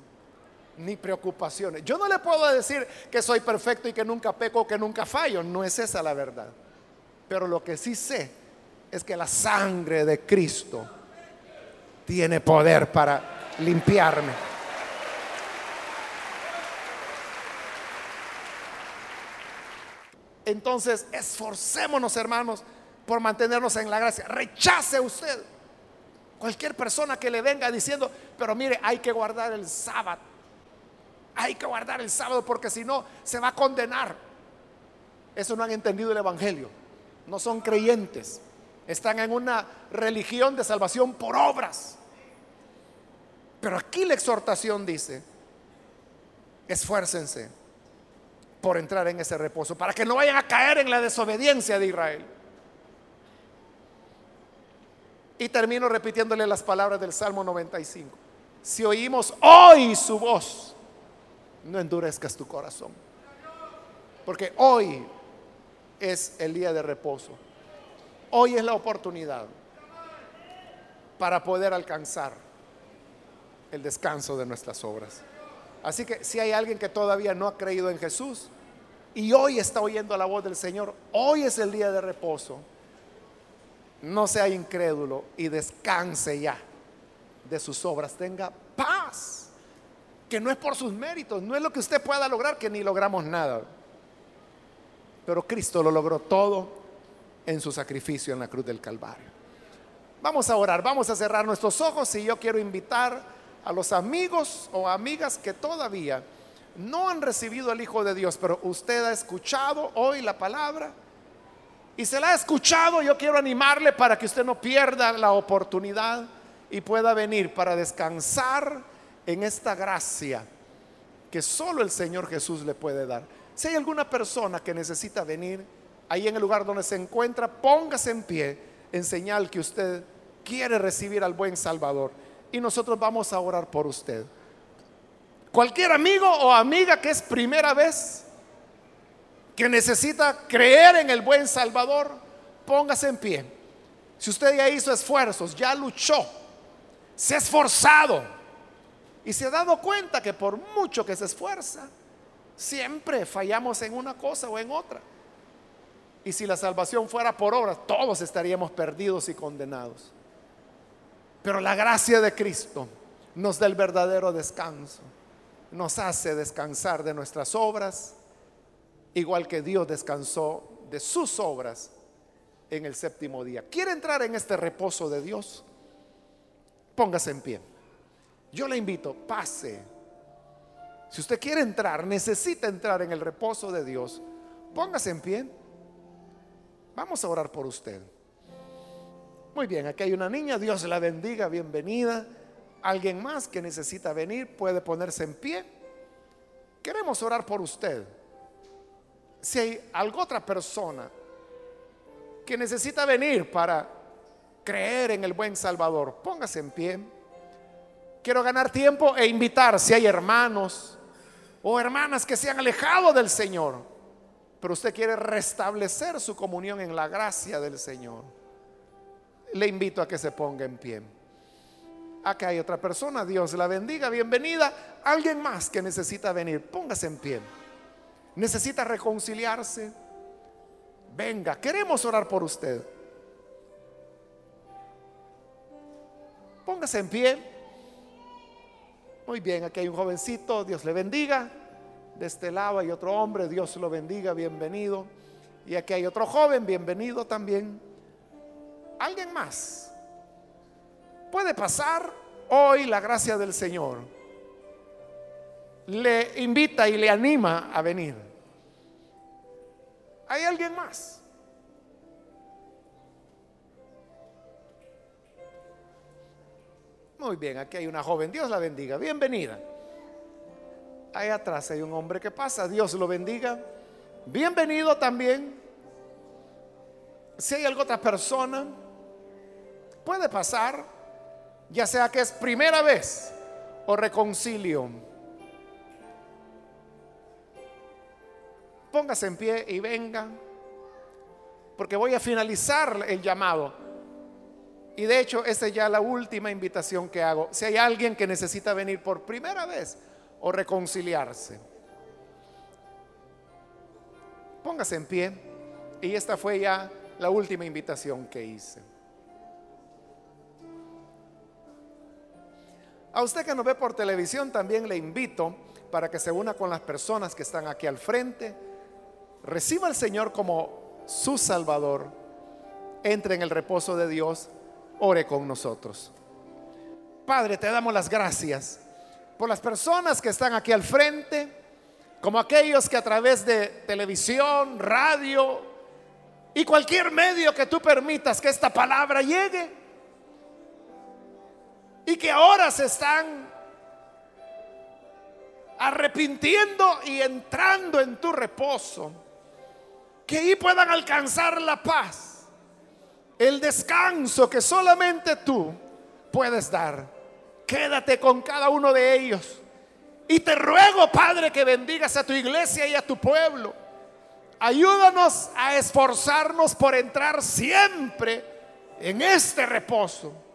ni preocupaciones. Yo no le puedo decir que soy perfecto y que nunca peco, que nunca fallo. No es esa la verdad. Pero lo que sí sé es que la sangre de Cristo tiene poder para limpiarme. Entonces, esforcémonos, hermanos, por mantenernos en la gracia. Rechace usted cualquier persona que le venga diciendo, pero mire, hay que guardar el sábado. Hay que guardar el sábado porque si no, se va a condenar. Eso no han entendido el Evangelio. No son creyentes. Están en una religión de salvación por obras. Pero aquí la exhortación dice, esfuércense por entrar en ese reposo, para que no vayan a caer en la desobediencia de Israel. Y termino repitiéndole las palabras del Salmo 95. Si oímos hoy su voz, no endurezcas tu corazón. Porque hoy es el día de reposo. Hoy es la oportunidad para poder alcanzar el descanso de nuestras obras. Así que si hay alguien que todavía no ha creído en Jesús y hoy está oyendo la voz del Señor, hoy es el día de reposo. No sea incrédulo y descanse ya de sus obras. Tenga paz, que no es por sus méritos, no es lo que usted pueda lograr, que ni logramos nada. Pero Cristo lo logró todo en su sacrificio en la cruz del Calvario. Vamos a orar, vamos a cerrar nuestros ojos y yo quiero invitar a los amigos o amigas que todavía no han recibido al Hijo de Dios, pero usted ha escuchado hoy la palabra y se la ha escuchado, yo quiero animarle para que usted no pierda la oportunidad y pueda venir para descansar en esta gracia que solo el Señor Jesús le puede dar. Si hay alguna persona que necesita venir, ahí en el lugar donde se encuentra, póngase en pie en señal que usted quiere recibir al buen Salvador. Y nosotros vamos a orar por usted. Cualquier amigo o amiga que es primera vez, que necesita creer en el buen Salvador, póngase en pie. Si usted ya hizo esfuerzos, ya luchó, se ha esforzado y se ha dado cuenta que por mucho que se esfuerza, siempre fallamos en una cosa o en otra. Y si la salvación fuera por obras, todos estaríamos perdidos y condenados. Pero la gracia de Cristo nos da el verdadero descanso. Nos hace descansar de nuestras obras, igual que Dios descansó de sus obras en el séptimo día. ¿Quiere entrar en este reposo de Dios? Póngase en pie. Yo le invito, pase. Si usted quiere entrar, necesita entrar en el reposo de Dios, póngase en pie. Vamos a orar por usted. Muy bien, aquí hay una niña, Dios la bendiga, bienvenida. Alguien más que necesita venir puede ponerse en pie. Queremos orar por usted. Si hay alguna otra persona que necesita venir para creer en el buen Salvador, póngase en pie. Quiero ganar tiempo e invitar si hay hermanos o hermanas que se han alejado del Señor pero usted quiere restablecer su comunión en la gracia del Señor, le invito a que se ponga en pie. Acá hay otra persona, Dios la bendiga, bienvenida. Alguien más que necesita venir, póngase en pie. Necesita reconciliarse. Venga, queremos orar por usted. Póngase en pie. Muy bien, aquí hay un jovencito, Dios le bendiga de este lado hay otro hombre, Dios lo bendiga, bienvenido. Y aquí hay otro joven, bienvenido también. ¿Alguien más? Puede pasar hoy la gracia del Señor. Le invita y le anima a venir. ¿Hay alguien más? Muy bien, aquí hay una joven. Dios la bendiga. Bienvenida. Ahí atrás hay un hombre que pasa. Dios lo bendiga. Bienvenido también. Si hay alguna otra persona, puede pasar, ya sea que es primera vez o reconcilio. Póngase en pie y venga, porque voy a finalizar el llamado. Y de hecho, esa es ya la última invitación que hago. Si hay alguien que necesita venir por primera vez o reconciliarse. Póngase en pie. Y esta fue ya la última invitación que hice. A usted que nos ve por televisión también le invito para que se una con las personas que están aquí al frente. Reciba al Señor como su Salvador. Entre en el reposo de Dios. Ore con nosotros. Padre, te damos las gracias por las personas que están aquí al frente, como aquellos que a través de televisión, radio y cualquier medio que tú permitas que esta palabra llegue, y que ahora se están arrepintiendo y entrando en tu reposo, que ahí puedan alcanzar la paz, el descanso que solamente tú puedes dar. Quédate con cada uno de ellos. Y te ruego, Padre, que bendigas a tu iglesia y a tu pueblo. Ayúdanos a esforzarnos por entrar siempre en este reposo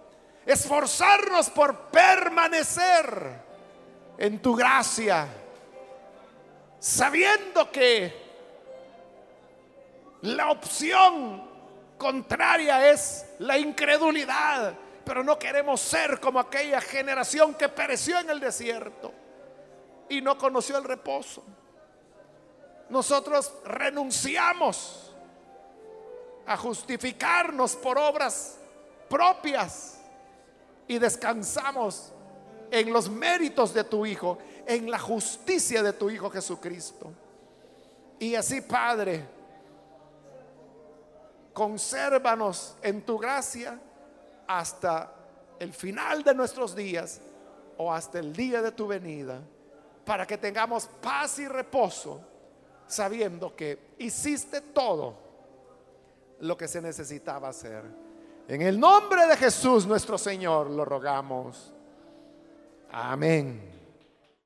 esforzarnos por permanecer en tu gracia, sabiendo que la opción contraria es la incredulidad, pero no queremos ser como aquella generación que pereció en el desierto y no conoció el reposo. Nosotros renunciamos a justificarnos por obras propias y descansamos en los méritos de tu Hijo, en la justicia de tu Hijo Jesucristo. Y así, Padre, consérvanos en tu gracia hasta el final de nuestros días o hasta el día de tu venida, para que tengamos paz y reposo, sabiendo que hiciste todo lo que se necesitaba hacer. En el nombre de Jesús nuestro Señor lo rogamos. Amén.